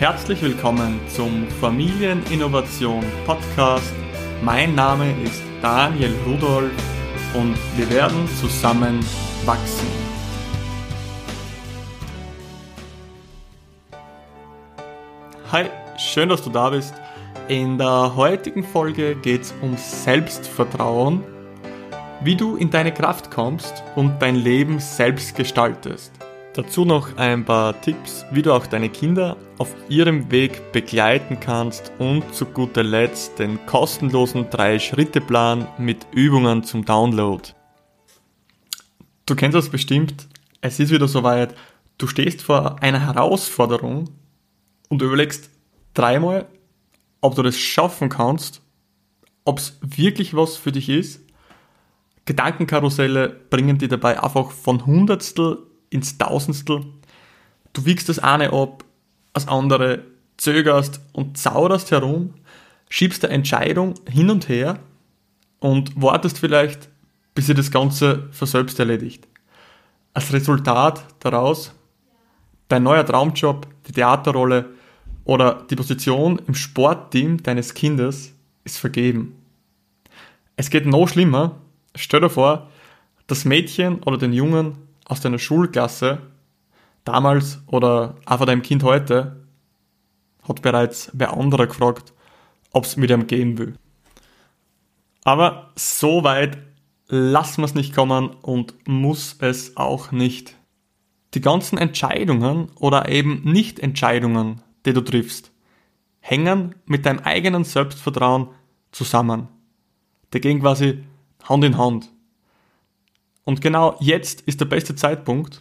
Herzlich willkommen zum Familieninnovation Podcast. Mein Name ist Daniel Rudolph und wir werden zusammen wachsen. Hi, schön, dass du da bist. In der heutigen Folge geht es um Selbstvertrauen, wie du in deine Kraft kommst und dein Leben selbst gestaltest. Dazu noch ein paar Tipps, wie du auch deine Kinder auf ihrem Weg begleiten kannst und zu guter Letzt den kostenlosen 3-Schritte-Plan mit Übungen zum Download. Du kennst das bestimmt, es ist wieder soweit, du stehst vor einer Herausforderung und überlegst dreimal, ob du das schaffen kannst, ob es wirklich was für dich ist. Gedankenkarusselle bringen dich dabei einfach von Hundertstel ins Tausendstel. Du wiegst das eine ab, das andere, zögerst und zauderst herum, schiebst der Entscheidung hin und her und wartest vielleicht, bis sich das Ganze für selbst erledigt. Als Resultat daraus dein neuer Traumjob, die Theaterrolle oder die Position im Sportteam deines Kindes ist vergeben. Es geht noch schlimmer. Stell dir vor, das Mädchen oder den Jungen aus deiner Schulklasse damals oder auch von deinem Kind heute hat bereits wer anderer gefragt, ob es mit ihm gehen will. Aber so weit lassen wir es nicht kommen und muss es auch nicht. Die ganzen Entscheidungen oder eben Nicht-Entscheidungen, die du triffst, hängen mit deinem eigenen Selbstvertrauen zusammen. Die gehen quasi Hand in Hand. Und genau jetzt ist der beste Zeitpunkt,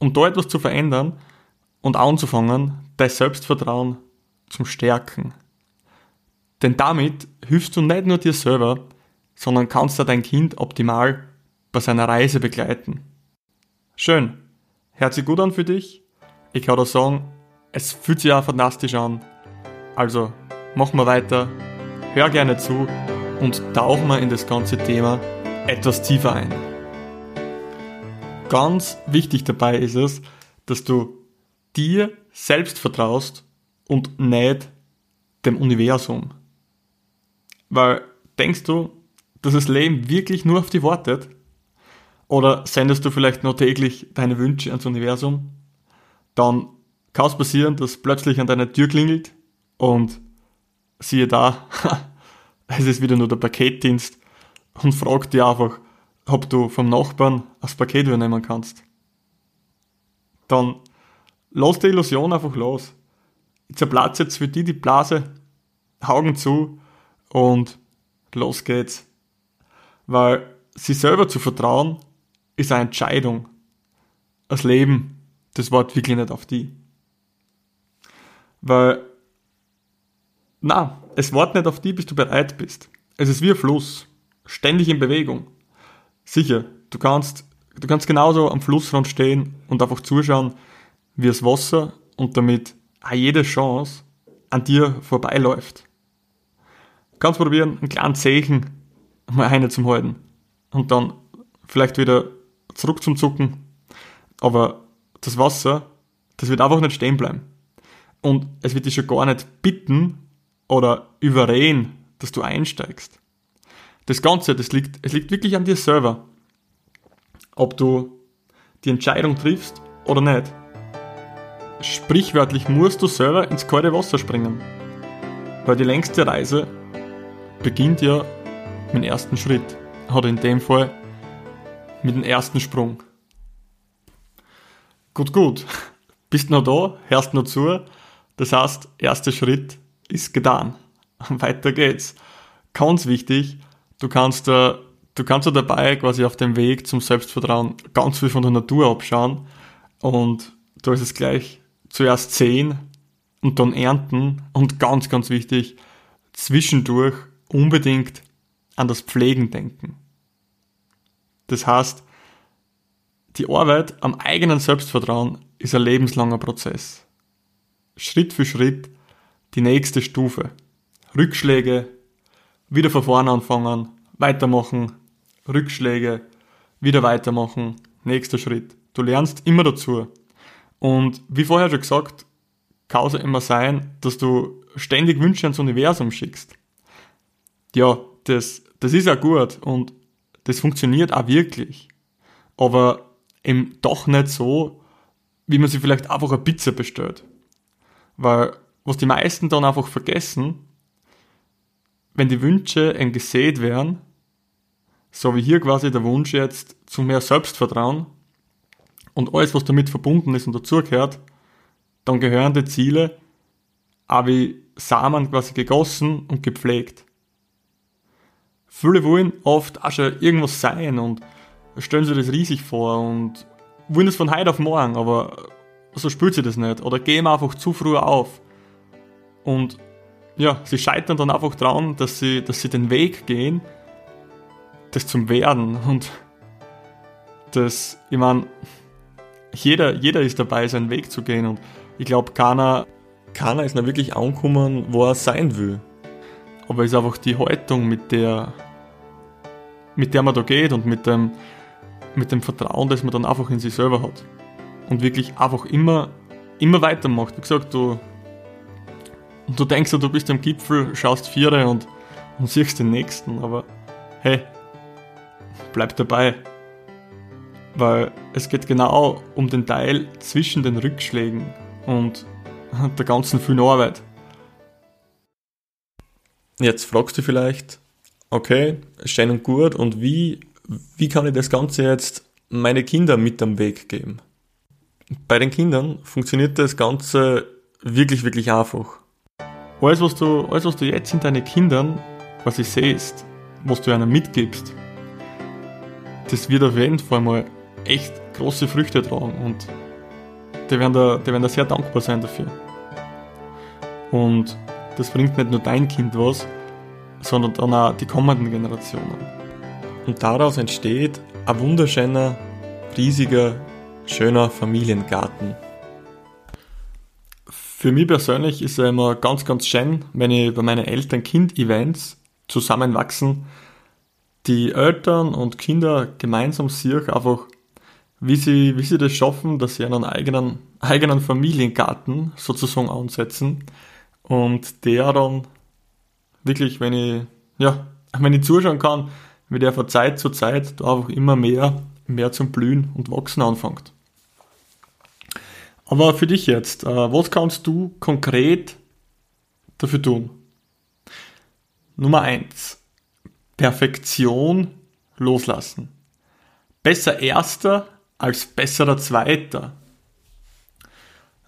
um da etwas zu verändern und anzufangen, dein Selbstvertrauen zum Stärken. Denn damit hilfst du nicht nur dir selber, sondern kannst du dein Kind optimal bei seiner Reise begleiten. Schön. Hört sich gut an für dich? Ich kann dir sagen, es fühlt sich auch fantastisch an. Also, machen wir weiter, hör gerne zu und tauchen wir in das ganze Thema etwas tiefer ein. Ganz wichtig dabei ist es, dass du dir selbst vertraust und nicht dem Universum. Weil denkst du, dass das Leben wirklich nur auf dich wartet? Oder sendest du vielleicht nur täglich deine Wünsche ans Universum? Dann kann es passieren, dass plötzlich an deiner Tür klingelt und siehe da, es ist wieder nur der Paketdienst und fragt dir einfach, ob du vom Nachbarn das Paket übernehmen kannst. Dann lass die Illusion einfach los. Ich zerplatze jetzt für die die Blase, Augen zu und los geht's. Weil sie selber zu vertrauen, ist eine Entscheidung. Das Leben, das wartet wirklich nicht auf die. Weil, na, es wartet nicht auf die, bis du bereit bist. Es ist wie ein Fluss, ständig in Bewegung. Sicher, du kannst, du kannst genauso am Flussrand stehen und einfach zuschauen, wie das Wasser und damit auch jede Chance an dir vorbeiläuft. Du kannst probieren, einen kleinen Zeichen mal eine zum halten und dann vielleicht wieder zurück zum Zucken. Aber das Wasser, das wird einfach nicht stehen bleiben. Und es wird dich schon gar nicht bitten oder überreden, dass du einsteigst. Das Ganze, das liegt, es liegt wirklich an dir selber, ob du die Entscheidung triffst oder nicht. Sprichwörtlich musst du selber ins kalte Wasser springen, weil die längste Reise beginnt ja mit dem ersten Schritt, oder in dem Fall mit dem ersten Sprung. Gut, gut. Bist noch da, hörst noch zu. Das heißt, erster Schritt ist getan. Weiter geht's. Ganz wichtig, Du kannst, äh, du kannst ja dabei quasi auf dem Weg zum Selbstvertrauen ganz viel von der Natur abschauen und du ist es gleich zuerst sehen und dann ernten und ganz, ganz wichtig, zwischendurch unbedingt an das Pflegen denken. Das heißt, die Arbeit am eigenen Selbstvertrauen ist ein lebenslanger Prozess. Schritt für Schritt die nächste Stufe. Rückschläge, wieder von vorne anfangen, weitermachen, Rückschläge, wieder weitermachen, nächster Schritt. Du lernst immer dazu. Und wie vorher schon gesagt, kann es immer sein, dass du ständig Wünsche ans Universum schickst. Ja, das, das ist auch gut und das funktioniert auch wirklich. Aber eben doch nicht so, wie man sich vielleicht einfach eine Pizza bestellt. Weil, was die meisten dann einfach vergessen, wenn die Wünsche eben gesät werden, so wie hier quasi der Wunsch jetzt zu mehr Selbstvertrauen und alles, was damit verbunden ist und dazugehört, dann gehören die Ziele auch wie Samen quasi gegossen und gepflegt. Viele wollen oft auch schon irgendwas sein und stellen sich das riesig vor und wollen es von heute auf morgen, aber so spürt sie das nicht oder gehen einfach zu früh auf. Und ja, sie scheitern dann einfach daran, dass sie, dass sie den Weg gehen, das zum Werden und das, ich meine, jeder, jeder ist dabei, seinen Weg zu gehen und ich glaube, keiner, keiner ist noch wirklich angekommen, wo er sein will. Aber es ist einfach die Haltung, mit der, mit der man da geht und mit dem, mit dem Vertrauen, das man dann einfach in sich selber hat. Und wirklich einfach immer, immer weitermacht. Wie gesagt, du, du denkst, du bist am Gipfel, schaust Viere und, und siehst den nächsten, aber hey, bleib dabei. Weil es geht genau um den Teil zwischen den Rückschlägen und der ganzen vielen Arbeit. Jetzt fragst du vielleicht, okay, schön und gut, und wie, wie kann ich das Ganze jetzt meine Kinder mit am Weg geben? Bei den Kindern funktioniert das Ganze wirklich, wirklich einfach. Alles, was du, alles, was du jetzt in deinen Kindern quasi siehst, was du ihnen mitgibst, das wird auf jeden Fall mal echt große Früchte tragen und die werden da, die werden da sehr dankbar sein dafür. Und das bringt nicht nur dein Kind was, sondern dann auch die kommenden Generationen. Und daraus entsteht ein wunderschöner, riesiger, schöner Familiengarten. Für mich persönlich ist es immer ganz, ganz schön, wenn ich bei meinen Eltern-Kind-Events zusammenwachsen, die Eltern und Kinder gemeinsam sich einfach wie sie, wie sie das schaffen, dass sie einen eigenen, eigenen Familiengarten sozusagen ansetzen und der dann wirklich, wenn ich, ja, wenn ich zuschauen kann, wie der von Zeit zu Zeit da einfach immer mehr, mehr zum Blühen und Wachsen anfängt. Aber für dich jetzt, äh, was kannst du konkret dafür tun? Nummer eins: Perfektion loslassen. Besser erster als besserer Zweiter.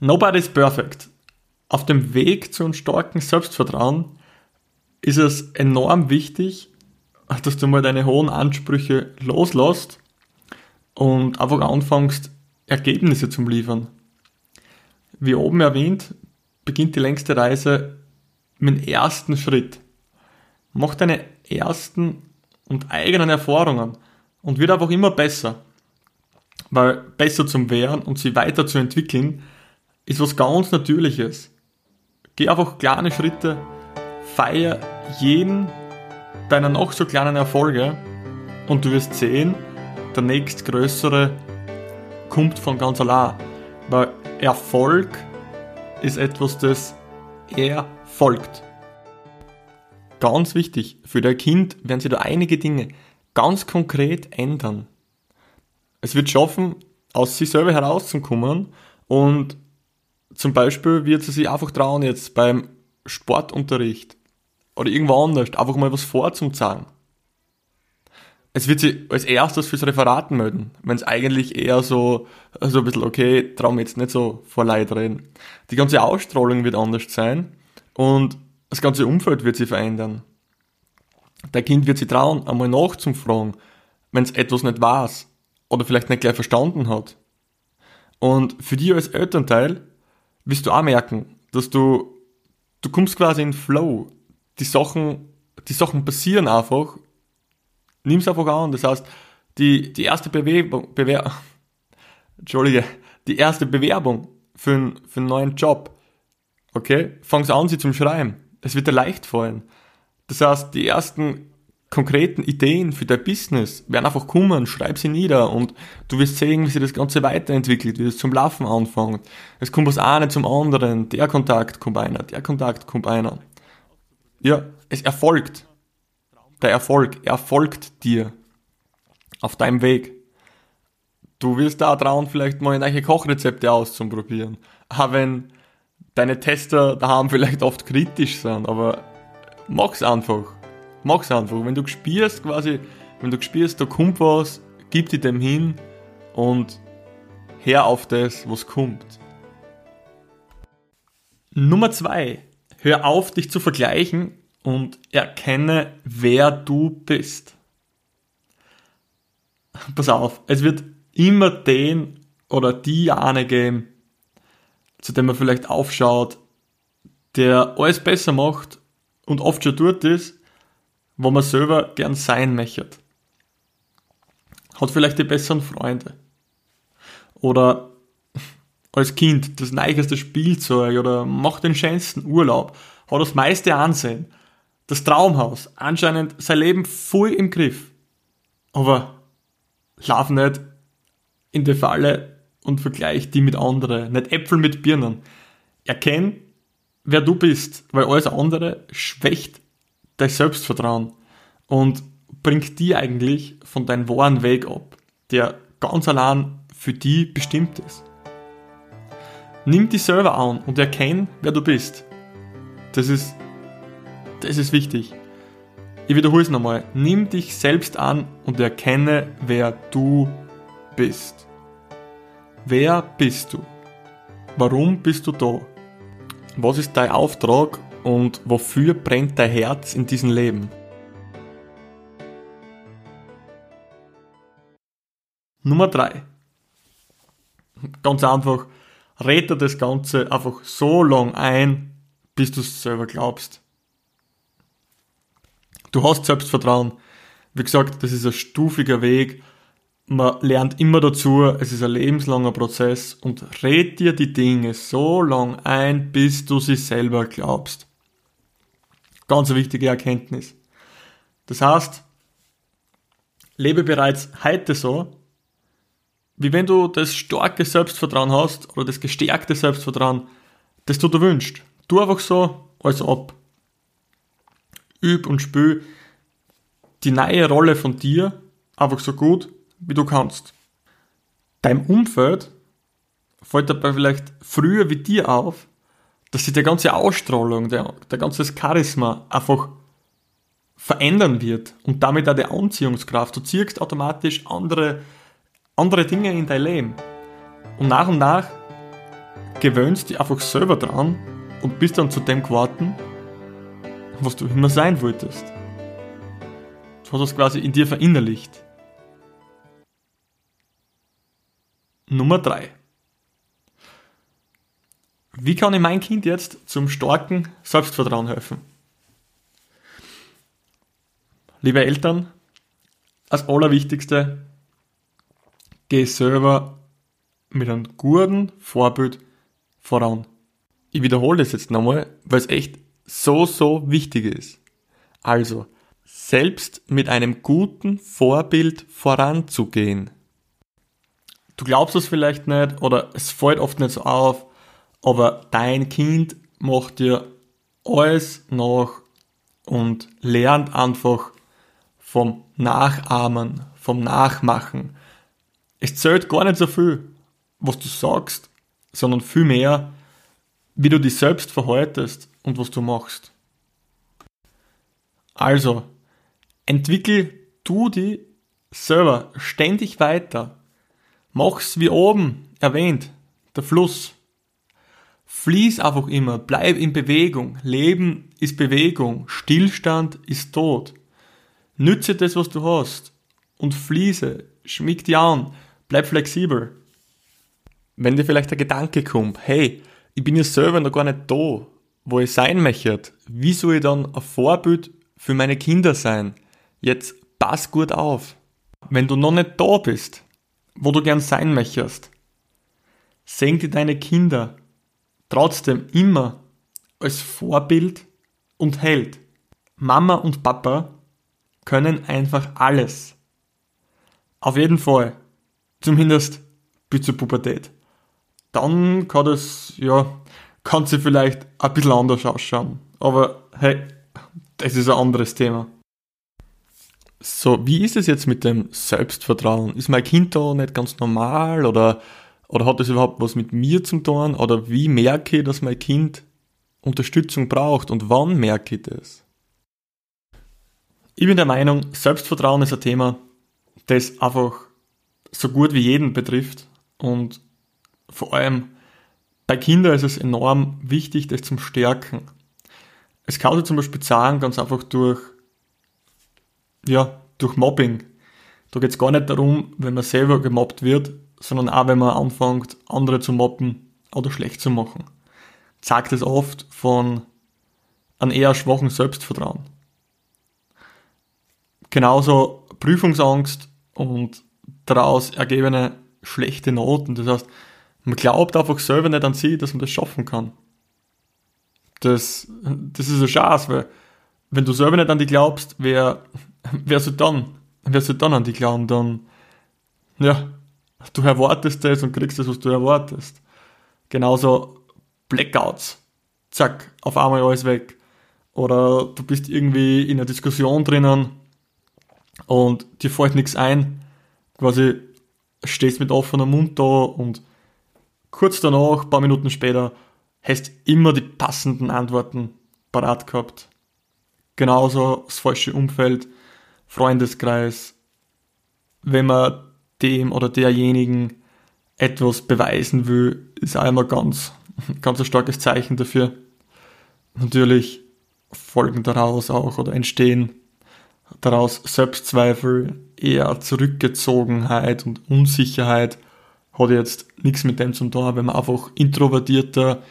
Nobody's perfect. Auf dem Weg zu einem starken Selbstvertrauen ist es enorm wichtig, dass du mal deine hohen Ansprüche loslässt und einfach anfängst, Ergebnisse zu liefern. Wie oben erwähnt, beginnt die längste Reise mit dem ersten Schritt. Mach deine ersten und eigenen Erfahrungen und wird einfach immer besser. Weil besser zum Wehren und sie weiterzuentwickeln, ist was ganz Natürliches. Geh einfach kleine Schritte, feier jeden deiner noch so kleinen Erfolge und du wirst sehen, der nächstgrößere kommt von ganz allein. Weil Erfolg ist etwas, das erfolgt. Ganz wichtig, für dein Kind werden sich da einige Dinge ganz konkret ändern es wird schaffen, aus sich selber herauszukommen und zum Beispiel wird sie sich einfach trauen, jetzt beim Sportunterricht oder irgendwo anders einfach mal was vorzuzahlen. Es wird sie als erstes fürs Referat melden, wenn es eigentlich eher so, so ein bisschen, okay, traum jetzt nicht so vor Leid reden. Die ganze Ausstrahlung wird anders sein und das ganze Umfeld wird sich verändern. Der Kind wird sich trauen, einmal nachzufragen, wenn es etwas nicht weiß oder vielleicht nicht gleich verstanden hat. Und für dich als Elternteil wirst du auch merken, dass du, du kommst quasi in Flow. Die Sachen, die Sachen passieren einfach. Nimm's einfach an. Das heißt, die, die erste Bewerbung, Bewer Entschuldige, die erste Bewerbung für, einen, für einen neuen Job, okay, fangst an, sie zum Schreiben. Es wird dir leicht fallen. Das heißt, die ersten konkreten Ideen für dein Business werden einfach kommen, schreib sie nieder und du wirst sehen, wie sich das Ganze weiterentwickelt, wie es zum Laufen anfängt. Es kommt was eine zum anderen, der Kontakt kommt einer, der Kontakt kommt einer. Ja, es erfolgt. Der Erfolg erfolgt dir auf deinem Weg. Du wirst da trauen, vielleicht mal neue Kochrezepte auszuprobieren. Auch wenn deine Tester daheim vielleicht oft kritisch sind, aber mach's einfach. Mach's einfach. Wenn du spürst quasi, wenn du spürst, da kommt was, gib dir dem hin und hör auf das, was kommt. Nummer zwei. Hör auf, dich zu vergleichen und erkenne, wer du bist. Pass auf, es wird immer den oder die eine geben, zu dem man vielleicht aufschaut, der alles besser macht und oft schon dort ist, wo man selber gern sein möchte. Hat vielleicht die besseren Freunde. Oder als Kind das neicheste Spielzeug oder macht den schönsten Urlaub, hat das meiste Ansehen, das Traumhaus, anscheinend sein Leben voll im Griff. Aber lauf nicht in die Falle und vergleich die mit anderen, nicht Äpfel mit Birnen. Erkenn, wer du bist, weil alles andere schwächt dein Selbstvertrauen und bringt die eigentlich von deinem wahren Weg ab, der ganz allein für die bestimmt ist. Nimm dich selber an und erkenn, wer du bist. Das ist, das ist wichtig. Ich wiederhole es nochmal. Nimm dich selbst an und erkenne, wer du bist. Wer bist du? Warum bist du da? Was ist dein Auftrag und wofür brennt dein Herz in diesem Leben? Nummer drei. Ganz einfach, rede das Ganze einfach so lang ein, bis du es selber glaubst. Du hast Selbstvertrauen. Wie gesagt, das ist ein stufiger Weg man lernt immer dazu, es ist ein lebenslanger Prozess und red dir die Dinge so lang ein, bis du sie selber glaubst. Ganz eine wichtige Erkenntnis. Das heißt, lebe bereits heute so, wie wenn du das starke Selbstvertrauen hast oder das gestärkte Selbstvertrauen, das du dir wünschst. Tu einfach so, als ob. Üb und spül die neue Rolle von dir einfach so gut, wie du kannst. Deinem Umfeld fällt dabei vielleicht früher wie dir auf, dass sich die ganze Ausstrahlung, der, der ganze Charisma einfach verändern wird und damit auch die Anziehungskraft. Du ziehst automatisch andere, andere Dinge in dein Leben. Und nach und nach gewöhnst dich einfach selber dran und bist dann zu dem geworden, was du immer sein wolltest. Du hast das quasi in dir verinnerlicht. Nummer 3. Wie kann ich mein Kind jetzt zum starken Selbstvertrauen helfen? Liebe Eltern, als allerwichtigste, geh selber mit einem guten Vorbild voran. Ich wiederhole das jetzt nochmal, weil es echt so, so wichtig ist. Also, selbst mit einem guten Vorbild voranzugehen du glaubst es vielleicht nicht oder es fällt oft nicht so auf, aber dein Kind macht dir alles nach und lernt einfach vom Nachahmen, vom Nachmachen. Es zählt gar nicht so viel, was du sagst, sondern viel mehr, wie du dich selbst verhaltest und was du machst. Also, entwickel du die selber ständig weiter Mach's wie oben erwähnt, der Fluss. Fließ einfach immer, bleib in Bewegung. Leben ist Bewegung, Stillstand ist Tod. Nütze das, was du hast und fließe, schmieg dich an, bleib flexibel. Wenn dir vielleicht der Gedanke kommt, hey, ich bin ja selber noch gar nicht da, wo ich sein möchte, wie soll ich dann ein Vorbild für meine Kinder sein? Jetzt pass gut auf. Wenn du noch nicht da bist, wo du gern sein möchtest. Sehen dir deine Kinder trotzdem immer als Vorbild und Held. Mama und Papa können einfach alles. Auf jeden Fall. Zumindest bis zur Pubertät. Dann kann das, ja, kann sie vielleicht ein bisschen anders ausschauen. Aber hey, das ist ein anderes Thema. So, wie ist es jetzt mit dem Selbstvertrauen? Ist mein Kind da nicht ganz normal oder, oder hat das überhaupt was mit mir zu tun? Oder wie merke ich, dass mein Kind Unterstützung braucht und wann merke ich das? Ich bin der Meinung, Selbstvertrauen ist ein Thema, das einfach so gut wie jeden betrifft und vor allem bei Kindern ist es enorm wichtig, das zum Stärken. Es kann sich zum Beispiel sagen, ganz einfach durch, ja, durch Mobbing. Da geht es gar nicht darum, wenn man selber gemobbt wird, sondern auch, wenn man anfängt, andere zu mobben oder schlecht zu machen. Zeigt es oft von einem eher schwachen Selbstvertrauen. Genauso Prüfungsangst und daraus ergebene schlechte Noten. Das heißt, man glaubt einfach selber nicht an sich, dass man das schaffen kann. Das, das ist eine Chance, weil wenn du selber nicht an dich glaubst, wer, wer soll dann, wer soll dann an dich glauben? Dann, ja, du erwartest das und kriegst das, was du erwartest. Genauso Blackouts. Zack, auf einmal alles weg. Oder du bist irgendwie in einer Diskussion drinnen und dir fällt nichts ein. Quasi stehst mit offenem Mund da und kurz danach, paar Minuten später, hast immer die passenden Antworten parat gehabt. Genauso das falsche Umfeld, Freundeskreis. Wenn man dem oder derjenigen etwas beweisen will, ist einmal ganz, ganz ein starkes Zeichen dafür. Natürlich folgen daraus auch oder entstehen daraus Selbstzweifel, eher Zurückgezogenheit und Unsicherheit hat jetzt nichts mit dem zu tun, wenn man einfach introvertierter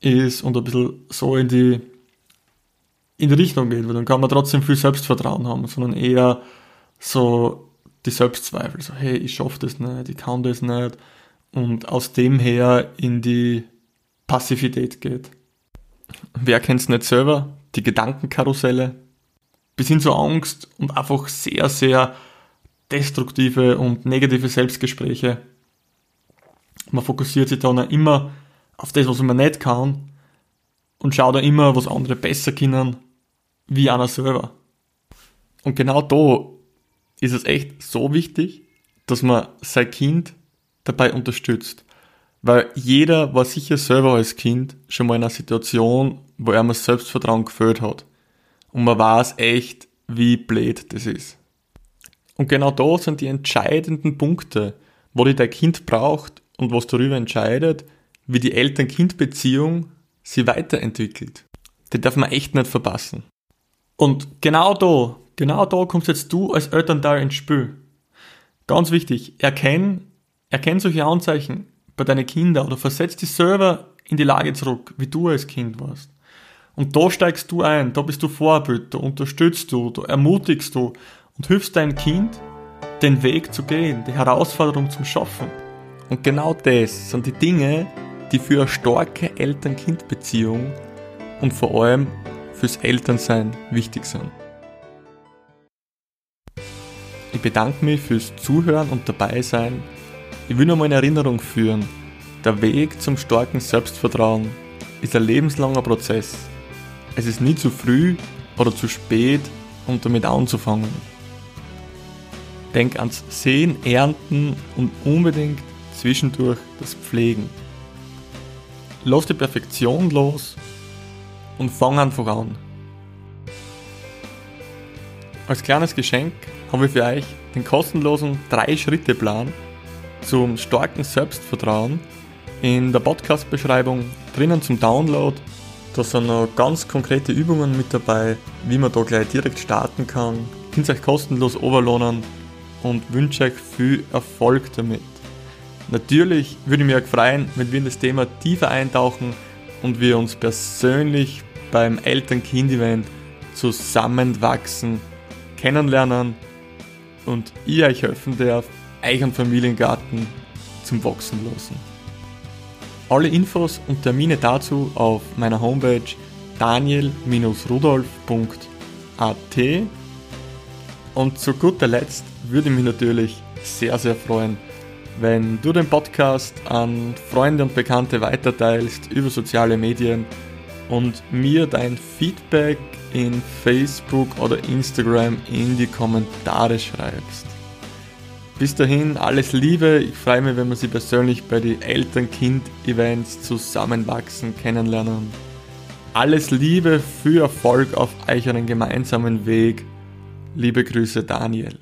ist und ein bisschen so in die, in die Richtung geht, weil dann kann man trotzdem viel Selbstvertrauen haben, sondern eher so die Selbstzweifel, so hey, ich schaffe das nicht, ich kann das nicht und aus dem her in die Passivität geht. Wer kennt es nicht selber? Die Gedankenkarusselle, bis hin zur Angst und einfach sehr, sehr destruktive und negative Selbstgespräche. Man fokussiert sich dann immer auf das, was man nicht kann und schaut da immer, was andere besser können, wie einer selber. Und genau da ist es echt so wichtig, dass man sein Kind dabei unterstützt. Weil jeder war sicher selber als Kind schon mal in einer Situation, wo er mal Selbstvertrauen gefühlt hat und man weiß echt, wie blöd das ist. Und genau da sind die entscheidenden Punkte, wo dich dein Kind braucht und was darüber entscheidet, wie die Eltern-Kind-Beziehung sie weiterentwickelt. Den darf man echt nicht verpassen. Und genau da, genau da kommst jetzt du als Elternteil ins Spiel. Ganz wichtig, erkenn, erkenn solche Anzeichen bei deinen Kindern oder versetz dich selber in die Lage zurück, wie du als Kind warst. Und da steigst du ein, da bist du Vorbild, da unterstützt du, da ermutigst du und hilfst deinem Kind, den Weg zu gehen, die Herausforderung zum Schaffen. Und genau das sind die Dinge, die für eine starke Eltern-Kind-Beziehung und vor allem fürs Elternsein wichtig sind. Ich bedanke mich fürs Zuhören und dabei sein. Ich will nochmal in Erinnerung führen, der Weg zum starken Selbstvertrauen ist ein lebenslanger Prozess es ist nie zu früh oder zu spät, um damit anzufangen. Denk ans Sehen, Ernten und unbedingt zwischendurch das Pflegen. Lass die Perfektion los und fang einfach an. Als kleines Geschenk habe ich für euch den kostenlosen 3-Schritte-Plan zum starken Selbstvertrauen in der Podcast-Beschreibung drinnen zum Download da sind noch ganz konkrete Übungen mit dabei, wie man da gleich direkt starten kann. Könnt euch kostenlos overlohnen und wünsche euch viel Erfolg damit. Natürlich würde ich mich auch freuen, wenn wir in das Thema tiefer eintauchen und wir uns persönlich beim Eltern-Kind-Event zusammenwachsen, kennenlernen und ich euch helfen darf, einen Familiengarten zum Wachsen lassen. Alle Infos und Termine dazu auf meiner Homepage daniel-rudolf.at. Und zu guter Letzt würde ich mich natürlich sehr, sehr freuen, wenn du den Podcast an Freunde und Bekannte weiterteilst über soziale Medien und mir dein Feedback in Facebook oder Instagram in die Kommentare schreibst. Bis dahin alles Liebe, ich freue mich, wenn wir sie persönlich bei den Eltern-Kind-Events zusammenwachsen, kennenlernen. Alles Liebe, für Erfolg auf einen gemeinsamen Weg. Liebe Grüße, Daniel.